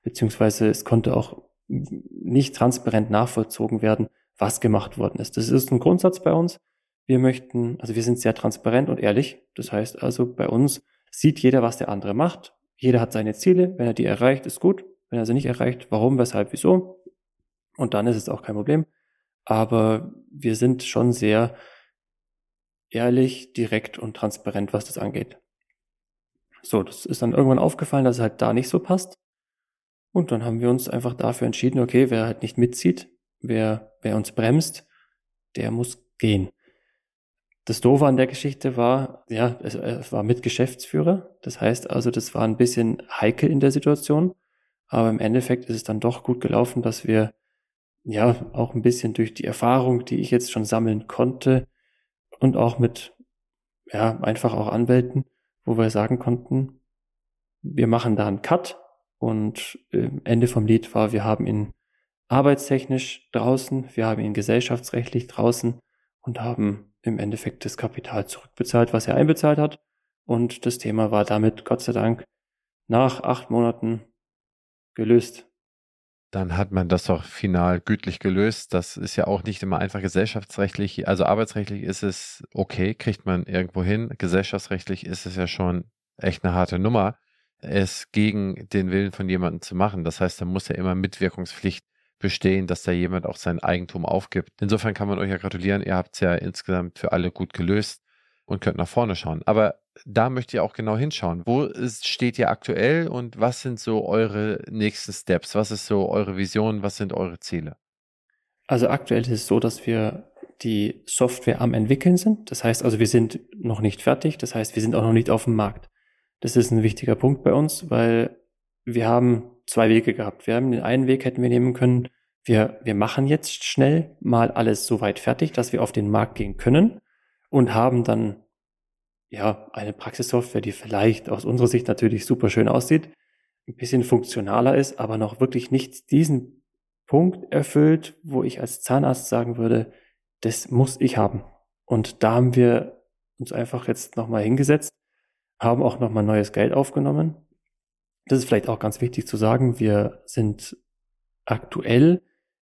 beziehungsweise es konnte auch nicht transparent nachvollzogen werden, was gemacht worden ist. Das ist ein Grundsatz bei uns. Wir möchten, also wir sind sehr transparent und ehrlich. Das heißt also, bei uns sieht jeder, was der andere macht. Jeder hat seine Ziele. Wenn er die erreicht, ist gut. Wenn er sie nicht erreicht, warum, weshalb, wieso. Und dann ist es auch kein Problem. Aber wir sind schon sehr ehrlich, direkt und transparent, was das angeht. So, das ist dann irgendwann aufgefallen, dass es halt da nicht so passt. Und dann haben wir uns einfach dafür entschieden, okay, wer halt nicht mitzieht, wer, wer uns bremst, der muss gehen. Das Doofe an der Geschichte war, ja, es, es war mit Geschäftsführer. Das heißt also, das war ein bisschen heikel in der Situation. Aber im Endeffekt ist es dann doch gut gelaufen, dass wir ja auch ein bisschen durch die Erfahrung, die ich jetzt schon sammeln konnte und auch mit ja einfach auch Anwälten, wo wir sagen konnten, wir machen da einen Cut, und äh, Ende vom Lied war, wir haben ihn arbeitstechnisch draußen, wir haben ihn gesellschaftsrechtlich draußen und haben im Endeffekt das Kapital zurückbezahlt, was er einbezahlt hat. Und das Thema war damit, Gott sei Dank, nach acht Monaten gelöst. Dann hat man das doch final gütlich gelöst. Das ist ja auch nicht immer einfach gesellschaftsrechtlich. Also arbeitsrechtlich ist es okay, kriegt man irgendwo hin. Gesellschaftsrechtlich ist es ja schon echt eine harte Nummer es gegen den Willen von jemandem zu machen. Das heißt, da muss ja immer Mitwirkungspflicht bestehen, dass da jemand auch sein Eigentum aufgibt. Insofern kann man euch ja gratulieren. Ihr habt es ja insgesamt für alle gut gelöst und könnt nach vorne schauen. Aber da möchtet ihr auch genau hinschauen. Wo steht ihr aktuell und was sind so eure nächsten Steps? Was ist so eure Vision? Was sind eure Ziele? Also aktuell ist es so, dass wir die Software am entwickeln sind. Das heißt also, wir sind noch nicht fertig. Das heißt, wir sind auch noch nicht auf dem Markt. Das ist ein wichtiger Punkt bei uns, weil wir haben zwei Wege gehabt. Wir haben den einen Weg hätten wir nehmen können. Wir, wir machen jetzt schnell mal alles so weit fertig, dass wir auf den Markt gehen können und haben dann ja eine Praxissoftware, die vielleicht aus unserer Sicht natürlich super schön aussieht, ein bisschen funktionaler ist, aber noch wirklich nicht diesen Punkt erfüllt, wo ich als Zahnarzt sagen würde, das muss ich haben. Und da haben wir uns einfach jetzt nochmal hingesetzt haben auch nochmal neues Geld aufgenommen. Das ist vielleicht auch ganz wichtig zu sagen. Wir sind aktuell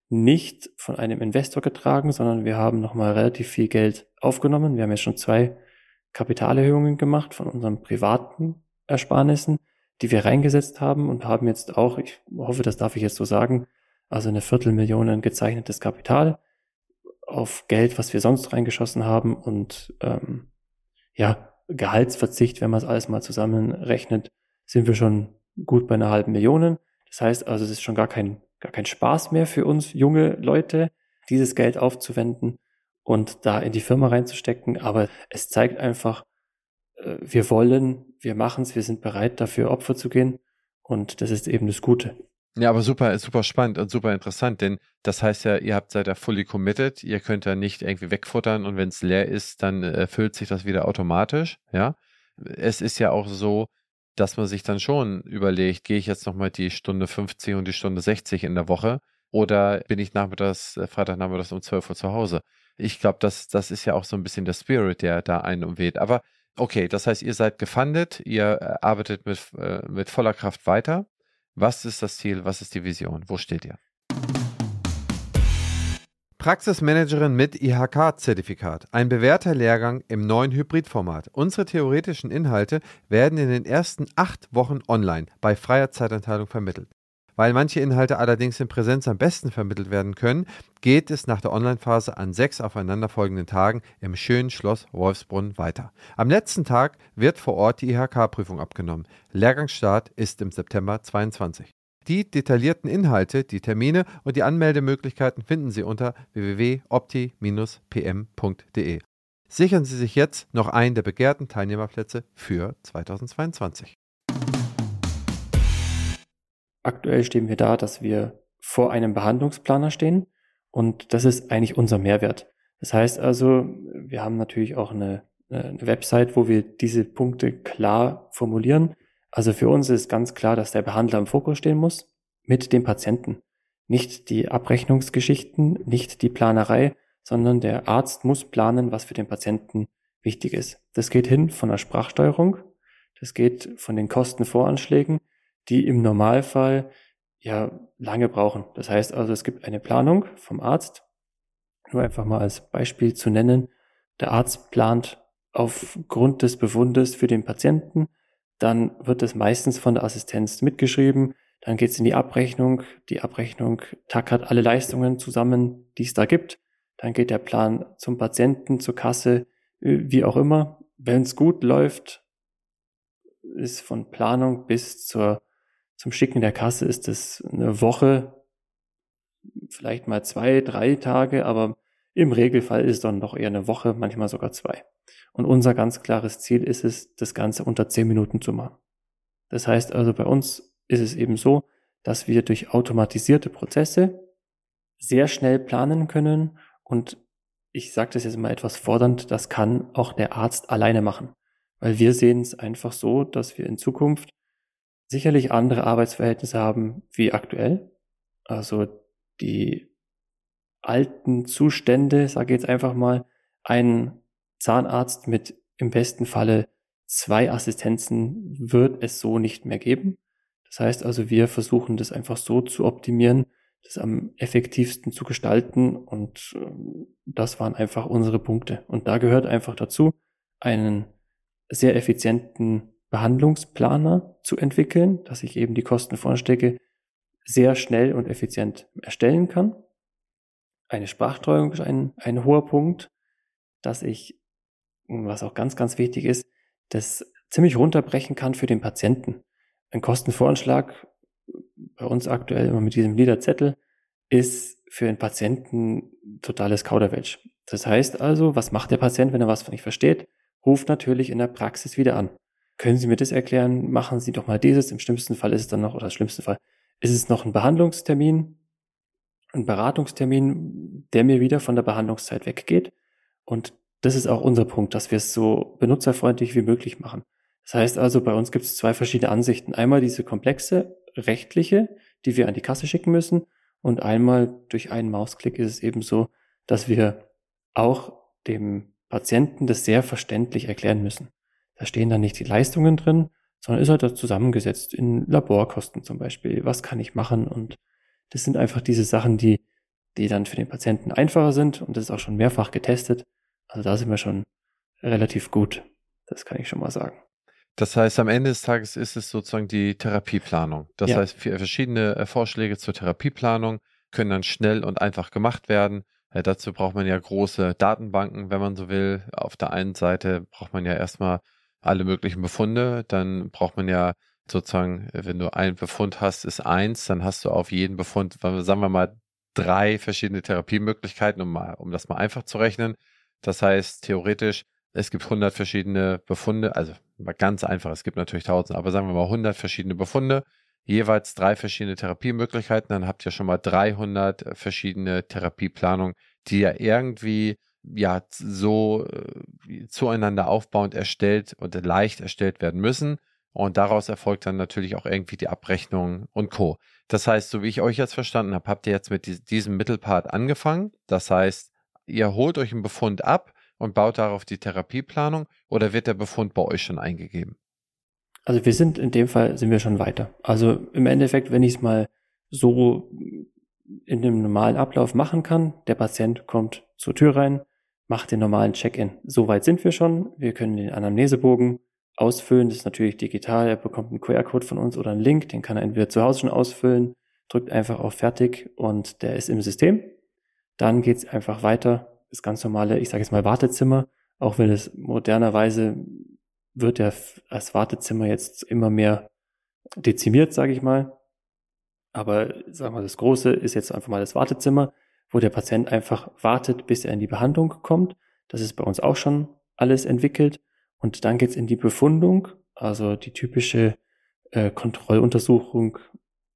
nicht von einem Investor getragen, sondern wir haben nochmal relativ viel Geld aufgenommen. Wir haben jetzt schon zwei Kapitalerhöhungen gemacht von unseren privaten Ersparnissen, die wir reingesetzt haben und haben jetzt auch, ich hoffe, das darf ich jetzt so sagen, also eine Viertelmillion gezeichnetes Kapital auf Geld, was wir sonst reingeschossen haben und ähm, ja, Gehaltsverzicht, wenn man es alles mal zusammenrechnet, sind wir schon gut bei einer halben Million. Das heißt also, es ist schon gar kein, gar kein Spaß mehr für uns junge Leute, dieses Geld aufzuwenden und da in die Firma reinzustecken. Aber es zeigt einfach, äh, wir wollen, wir machen es, wir sind bereit, dafür Opfer zu gehen. Und das ist eben das Gute. Ja, aber super, super spannend und super interessant, denn das heißt ja, ihr habt seid ja fully committed, ihr könnt ja nicht irgendwie wegfuttern und wenn es leer ist, dann erfüllt sich das wieder automatisch, ja. Es ist ja auch so, dass man sich dann schon überlegt, gehe ich jetzt nochmal die Stunde 50 und die Stunde 60 in der Woche oder bin ich nachmittags, äh, Freitagnachmittags um 12 Uhr zu Hause? Ich glaube, das, das ist ja auch so ein bisschen der Spirit, der da einen umweht. Aber okay, das heißt, ihr seid gefundet, ihr äh, arbeitet mit, äh, mit voller Kraft weiter. Was ist das Ziel? Was ist die Vision? Wo steht ihr? Praxismanagerin mit IHK-Zertifikat. Ein bewährter Lehrgang im neuen Hybridformat. Unsere theoretischen Inhalte werden in den ersten acht Wochen online bei freier Zeitanteilung vermittelt. Weil manche Inhalte allerdings in Präsenz am besten vermittelt werden können, geht es nach der Online-Phase an sechs aufeinanderfolgenden Tagen im schönen Schloss Wolfsbrunn weiter. Am letzten Tag wird vor Ort die IHK-Prüfung abgenommen. Lehrgangsstart ist im September 22. Die detaillierten Inhalte, die Termine und die Anmeldemöglichkeiten finden Sie unter www.opti-pm.de. Sichern Sie sich jetzt noch einen der begehrten Teilnehmerplätze für 2022. Aktuell stehen wir da, dass wir vor einem Behandlungsplaner stehen und das ist eigentlich unser Mehrwert. Das heißt also, wir haben natürlich auch eine, eine Website, wo wir diese Punkte klar formulieren. Also für uns ist ganz klar, dass der Behandler im Fokus stehen muss mit dem Patienten. Nicht die Abrechnungsgeschichten, nicht die Planerei, sondern der Arzt muss planen, was für den Patienten wichtig ist. Das geht hin von der Sprachsteuerung, das geht von den Kostenvoranschlägen, die im Normalfall ja lange brauchen. Das heißt also, es gibt eine Planung vom Arzt, nur einfach mal als Beispiel zu nennen. Der Arzt plant aufgrund des Befundes für den Patienten dann wird es meistens von der Assistenz mitgeschrieben. Dann geht es in die Abrechnung. Die Abrechnung tackert alle Leistungen zusammen, die es da gibt. Dann geht der Plan zum Patienten, zur Kasse, äh, wie auch immer. Wenn es gut läuft, ist von Planung bis zur, zum Schicken der Kasse ist es eine Woche, vielleicht mal zwei, drei Tage, aber im Regelfall ist es dann doch eher eine Woche, manchmal sogar zwei. Und unser ganz klares Ziel ist es, das Ganze unter zehn Minuten zu machen. Das heißt also, bei uns ist es eben so, dass wir durch automatisierte Prozesse sehr schnell planen können und ich sage das jetzt mal etwas fordernd, das kann auch der Arzt alleine machen. Weil wir sehen es einfach so, dass wir in Zukunft sicherlich andere Arbeitsverhältnisse haben wie aktuell. Also die alten Zustände, sage ich jetzt einfach mal, ein Zahnarzt mit im besten Falle zwei Assistenzen wird es so nicht mehr geben. Das heißt also, wir versuchen das einfach so zu optimieren, das am effektivsten zu gestalten und ähm, das waren einfach unsere Punkte. Und da gehört einfach dazu, einen sehr effizienten Behandlungsplaner zu entwickeln, dass ich eben die Kosten vorstecke, sehr schnell und effizient erstellen kann. Eine Sprachtreuung ist ein, ein hoher Punkt, dass ich was auch ganz, ganz wichtig ist, das ziemlich runterbrechen kann für den Patienten. Ein Kostenvoranschlag, bei uns aktuell immer mit diesem Liederzettel, ist für den Patienten totales Kauderwelsch. Das heißt also, was macht der Patient, wenn er was nicht versteht? Ruft natürlich in der Praxis wieder an. Können Sie mir das erklären? Machen Sie doch mal dieses. Im schlimmsten Fall ist es dann noch, oder im schlimmsten Fall, ist es noch ein Behandlungstermin, ein Beratungstermin, der mir wieder von der Behandlungszeit weggeht. Und das ist auch unser Punkt, dass wir es so benutzerfreundlich wie möglich machen. Das heißt also, bei uns gibt es zwei verschiedene Ansichten. Einmal diese komplexe rechtliche, die wir an die Kasse schicken müssen. Und einmal durch einen Mausklick ist es eben so, dass wir auch dem Patienten das sehr verständlich erklären müssen. Da stehen dann nicht die Leistungen drin, sondern ist halt das zusammengesetzt in Laborkosten zum Beispiel. Was kann ich machen? Und das sind einfach diese Sachen, die, die dann für den Patienten einfacher sind. Und das ist auch schon mehrfach getestet. Also da sind wir schon relativ gut. Das kann ich schon mal sagen. Das heißt, am Ende des Tages ist es sozusagen die Therapieplanung. Das ja. heißt, verschiedene äh, Vorschläge zur Therapieplanung können dann schnell und einfach gemacht werden. Äh, dazu braucht man ja große Datenbanken, wenn man so will. Auf der einen Seite braucht man ja erstmal alle möglichen Befunde. Dann braucht man ja sozusagen, äh, wenn du einen Befund hast, ist eins, dann hast du auf jeden Befund, sagen wir mal, drei verschiedene Therapiemöglichkeiten, um, mal, um das mal einfach zu rechnen. Das heißt, theoretisch, es gibt 100 verschiedene Befunde, also ganz einfach, es gibt natürlich 1000, aber sagen wir mal 100 verschiedene Befunde, jeweils drei verschiedene Therapiemöglichkeiten, dann habt ihr schon mal 300 verschiedene Therapieplanungen, die ja irgendwie ja so äh, zueinander aufbauend erstellt und leicht erstellt werden müssen. Und daraus erfolgt dann natürlich auch irgendwie die Abrechnung und Co. Das heißt, so wie ich euch jetzt verstanden habe, habt ihr jetzt mit diesem Mittelpart angefangen. Das heißt, ihr holt euch einen Befund ab und baut darauf die Therapieplanung oder wird der Befund bei euch schon eingegeben? Also wir sind in dem Fall sind wir schon weiter. Also im Endeffekt, wenn ich es mal so in dem normalen Ablauf machen kann, der Patient kommt zur Tür rein, macht den normalen Check-in. Soweit sind wir schon. Wir können den Anamnesebogen ausfüllen. Das ist natürlich digital. Er bekommt einen QR-Code von uns oder einen Link. Den kann er entweder zu Hause schon ausfüllen, drückt einfach auf Fertig und der ist im System. Dann geht's einfach weiter. Das ganz normale, ich sage jetzt mal Wartezimmer, auch wenn es modernerweise wird ja als Wartezimmer jetzt immer mehr dezimiert, sage ich mal. Aber sagen wir, das Große ist jetzt einfach mal das Wartezimmer, wo der Patient einfach wartet, bis er in die Behandlung kommt. Das ist bei uns auch schon alles entwickelt. Und dann geht's in die Befundung. Also die typische äh, Kontrolluntersuchung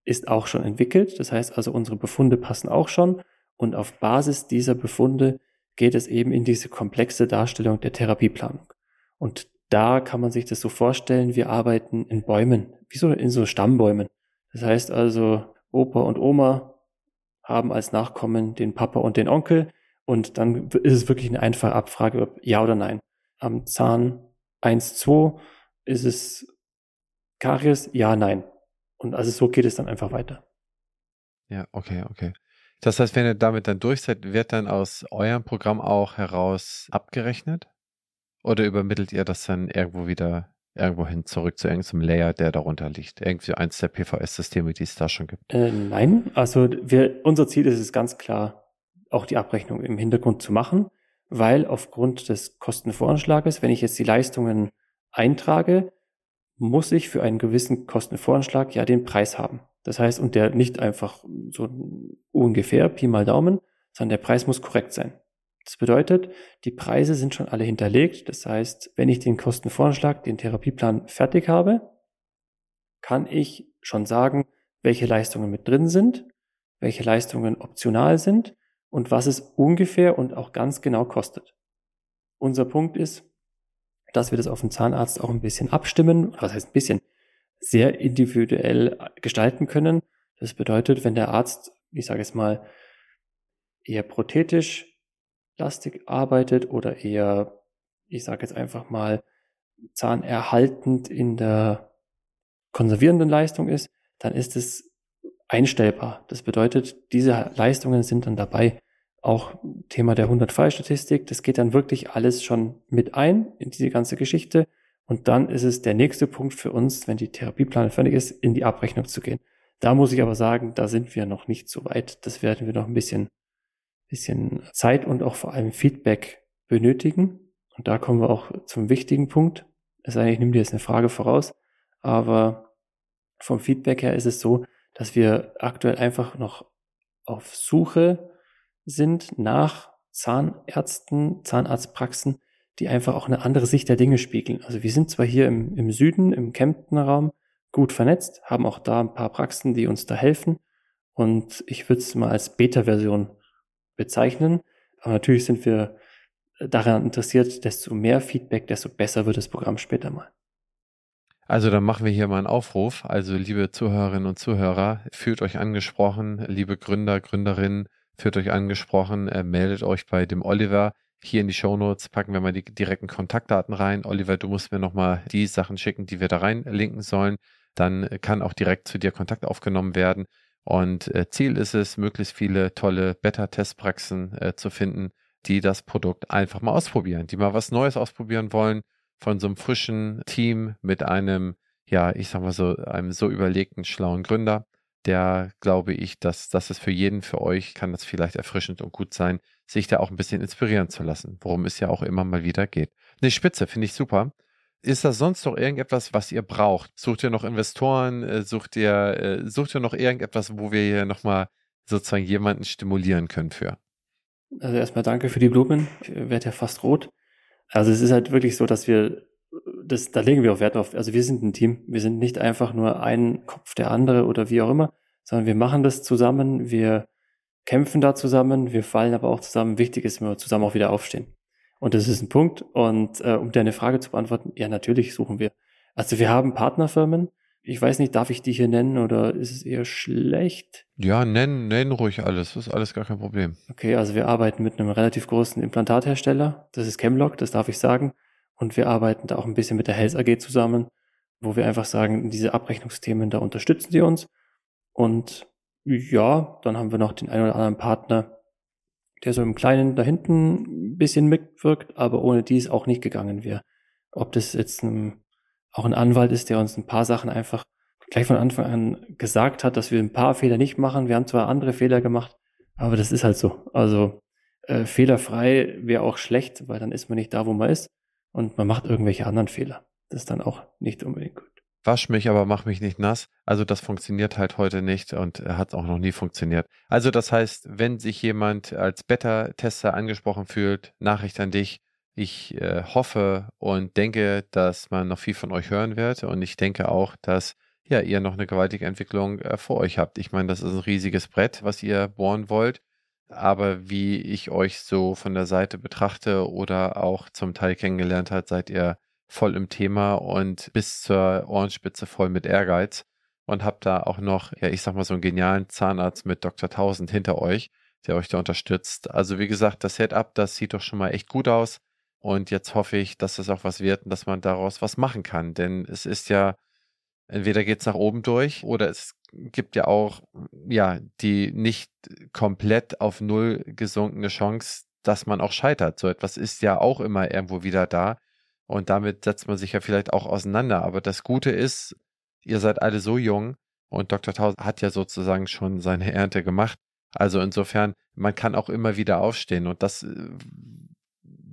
ist auch schon entwickelt. Das heißt also, unsere Befunde passen auch schon. Und auf Basis dieser Befunde geht es eben in diese komplexe Darstellung der Therapieplanung. Und da kann man sich das so vorstellen, wir arbeiten in Bäumen, wie so in so Stammbäumen. Das heißt also, Opa und Oma haben als Nachkommen den Papa und den Onkel und dann ist es wirklich eine einfache Abfrage, ob ja oder nein. Am Zahn 1, 2 ist es Karies, ja, nein. Und also so geht es dann einfach weiter. Ja, okay, okay. Das heißt, wenn ihr damit dann durch seid, wird dann aus eurem Programm auch heraus abgerechnet? Oder übermittelt ihr das dann irgendwo wieder irgendwo hin zurück zu irgendeinem Layer, der darunter liegt? Irgendwie eins der PVS-Systeme, die es da schon gibt? Äh, nein, also wir, unser Ziel ist es ganz klar, auch die Abrechnung im Hintergrund zu machen, weil aufgrund des Kostenvoranschlages, wenn ich jetzt die Leistungen eintrage, muss ich für einen gewissen Kostenvoranschlag ja den Preis haben. Das heißt, und der nicht einfach so ungefähr, Pi mal Daumen, sondern der Preis muss korrekt sein. Das bedeutet, die Preise sind schon alle hinterlegt. Das heißt, wenn ich den Kostenvoranschlag, den Therapieplan fertig habe, kann ich schon sagen, welche Leistungen mit drin sind, welche Leistungen optional sind und was es ungefähr und auch ganz genau kostet. Unser Punkt ist, dass wir das auf den Zahnarzt auch ein bisschen abstimmen, was heißt ein bisschen, sehr individuell gestalten können. Das bedeutet, wenn der Arzt, ich sage es mal, eher prothetisch lastig arbeitet oder eher, ich sage jetzt einfach mal, zahnerhaltend in der konservierenden Leistung ist, dann ist es einstellbar. Das bedeutet, diese Leistungen sind dann dabei. Auch Thema der 100-Fall-Statistik, das geht dann wirklich alles schon mit ein in diese ganze Geschichte. Und dann ist es der nächste Punkt für uns, wenn die Therapieplan fertig ist, in die Abrechnung zu gehen. Da muss ich aber sagen, da sind wir noch nicht so weit. Das werden wir noch ein bisschen bisschen Zeit und auch vor allem Feedback benötigen. Und da kommen wir auch zum wichtigen Punkt. Es sei denn, ich nehme dir jetzt eine Frage voraus, aber vom Feedback her ist es so, dass wir aktuell einfach noch auf Suche sind nach Zahnärzten, Zahnarztpraxen, die einfach auch eine andere Sicht der Dinge spiegeln. Also wir sind zwar hier im, im Süden, im Kemptener Raum, gut vernetzt, haben auch da ein paar Praxen, die uns da helfen. Und ich würde es mal als Beta-Version bezeichnen. Aber natürlich sind wir daran interessiert, desto mehr Feedback, desto besser wird das Programm später mal. Also dann machen wir hier mal einen Aufruf. Also liebe Zuhörerinnen und Zuhörer, fühlt euch angesprochen, liebe Gründer, Gründerinnen, fühlt euch angesprochen, äh, meldet euch bei dem Oliver. Hier in die Shownotes packen wir mal die direkten Kontaktdaten rein. Oliver, du musst mir nochmal die Sachen schicken, die wir da reinlinken sollen. Dann kann auch direkt zu dir Kontakt aufgenommen werden. Und äh, Ziel ist es, möglichst viele tolle Beta-Testpraxen äh, zu finden, die das Produkt einfach mal ausprobieren, die mal was Neues ausprobieren wollen von so einem frischen Team mit einem, ja, ich sag mal so, einem so überlegten, schlauen Gründer. Der glaube ich, dass das ist für jeden, für euch kann das vielleicht erfrischend und gut sein, sich da auch ein bisschen inspirieren zu lassen, worum es ja auch immer mal wieder geht. Eine Spitze finde ich super. Ist das sonst noch irgendetwas, was ihr braucht? Sucht ihr noch Investoren? Äh, sucht ihr, äh, sucht ihr noch irgendetwas, wo wir hier nochmal sozusagen jemanden stimulieren können für? Also erstmal danke für die Blumen. Ich werde ja fast rot. Also es ist halt wirklich so, dass wir, das, da legen wir auch Wert auf. Also wir sind ein Team. Wir sind nicht einfach nur ein Kopf der andere oder wie auch immer, sondern wir machen das zusammen. Wir kämpfen da zusammen. Wir fallen aber auch zusammen. Wichtig ist, wenn wir zusammen auch wieder aufstehen. Und das ist ein Punkt. Und äh, um deine Frage zu beantworten, ja, natürlich suchen wir. Also wir haben Partnerfirmen. Ich weiß nicht, darf ich die hier nennen oder ist es eher schlecht? Ja, nennen, nennen ruhig alles. Das ist alles gar kein Problem. Okay, also wir arbeiten mit einem relativ großen Implantathersteller. Das ist Chemlock, das darf ich sagen. Und wir arbeiten da auch ein bisschen mit der Health AG zusammen, wo wir einfach sagen, diese Abrechnungsthemen, da unterstützen sie uns. Und ja, dann haben wir noch den einen oder anderen Partner, der so im Kleinen da hinten ein bisschen mitwirkt, aber ohne die es auch nicht gegangen wäre. Ob das jetzt ein, auch ein Anwalt ist, der uns ein paar Sachen einfach gleich von Anfang an gesagt hat, dass wir ein paar Fehler nicht machen. Wir haben zwar andere Fehler gemacht, aber das ist halt so. Also äh, fehlerfrei wäre auch schlecht, weil dann ist man nicht da, wo man ist und man macht irgendwelche anderen Fehler. Das ist dann auch nicht unbedingt gut wasch mich, aber mach mich nicht nass. Also das funktioniert halt heute nicht und hat auch noch nie funktioniert. Also das heißt, wenn sich jemand als Beta-Tester angesprochen fühlt, Nachricht an dich. Ich äh, hoffe und denke, dass man noch viel von euch hören wird und ich denke auch, dass ja, ihr noch eine gewaltige Entwicklung äh, vor euch habt. Ich meine, das ist ein riesiges Brett, was ihr bohren wollt. Aber wie ich euch so von der Seite betrachte oder auch zum Teil kennengelernt hat, seid ihr voll im Thema und bis zur Ohrenspitze voll mit Ehrgeiz und habt da auch noch, ja, ich sag mal so einen genialen Zahnarzt mit Dr. 1000 hinter euch, der euch da unterstützt. Also wie gesagt, das Setup, das sieht doch schon mal echt gut aus und jetzt hoffe ich, dass es auch was wird und dass man daraus was machen kann, denn es ist ja entweder geht's nach oben durch oder es gibt ja auch ja die nicht komplett auf null gesunkene Chance, dass man auch scheitert. So etwas ist ja auch immer irgendwo wieder da. Und damit setzt man sich ja vielleicht auch auseinander. Aber das Gute ist, ihr seid alle so jung und Dr. Tausend hat ja sozusagen schon seine Ernte gemacht. Also insofern, man kann auch immer wieder aufstehen und das äh,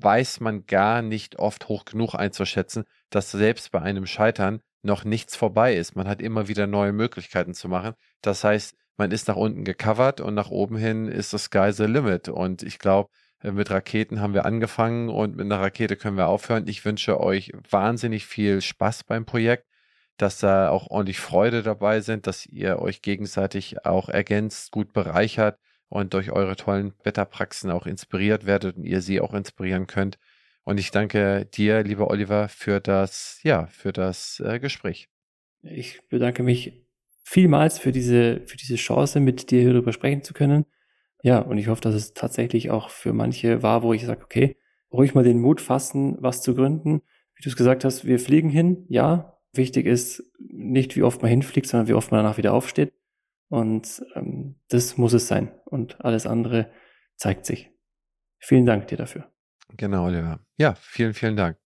weiß man gar nicht oft hoch genug einzuschätzen, dass selbst bei einem Scheitern noch nichts vorbei ist. Man hat immer wieder neue Möglichkeiten zu machen. Das heißt, man ist nach unten gecovert und nach oben hin ist das Sky the limit. Und ich glaube, äh, mit Raketen haben wir angefangen und mit einer Rakete können wir aufhören. Ich wünsche euch wahnsinnig viel Spaß beim Projekt, dass da auch ordentlich Freude dabei sind, dass ihr euch gegenseitig auch ergänzt, gut bereichert und durch eure tollen Wetterpraxen auch inspiriert werdet und ihr sie auch inspirieren könnt. Und ich danke dir, lieber Oliver, für das, ja, für das äh, Gespräch. Ich bedanke mich vielmals für diese, für diese Chance, mit dir hierüber sprechen zu können. Ja, und ich hoffe, dass es tatsächlich auch für manche war, wo ich sage, okay, ruhig mal den Mut fassen, was zu gründen. Wie du es gesagt hast, wir fliegen hin, ja. Wichtig ist nicht, wie oft man hinfliegt, sondern wie oft man danach wieder aufsteht. Und ähm, das muss es sein. Und alles andere zeigt sich. Vielen Dank dir dafür. Genau, Oliver. Ja, vielen, vielen Dank.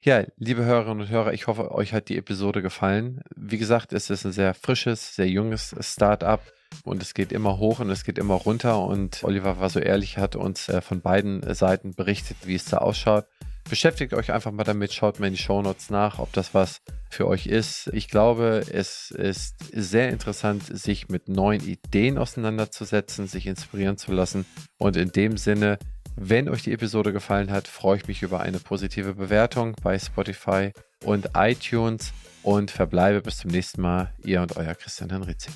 Ja, liebe Hörerinnen und Hörer, ich hoffe, euch hat die Episode gefallen. Wie gesagt, es ist ein sehr frisches, sehr junges Start-up und es geht immer hoch und es geht immer runter und Oliver war so ehrlich, hat uns äh, von beiden Seiten berichtet, wie es da ausschaut. Beschäftigt euch einfach mal damit, schaut mal in die Shownotes nach, ob das was für euch ist. Ich glaube, es ist sehr interessant, sich mit neuen Ideen auseinanderzusetzen, sich inspirieren zu lassen. Und in dem Sinne, wenn euch die Episode gefallen hat, freue ich mich über eine positive Bewertung bei Spotify und iTunes und verbleibe bis zum nächsten Mal. Ihr und euer Christian Henrizi.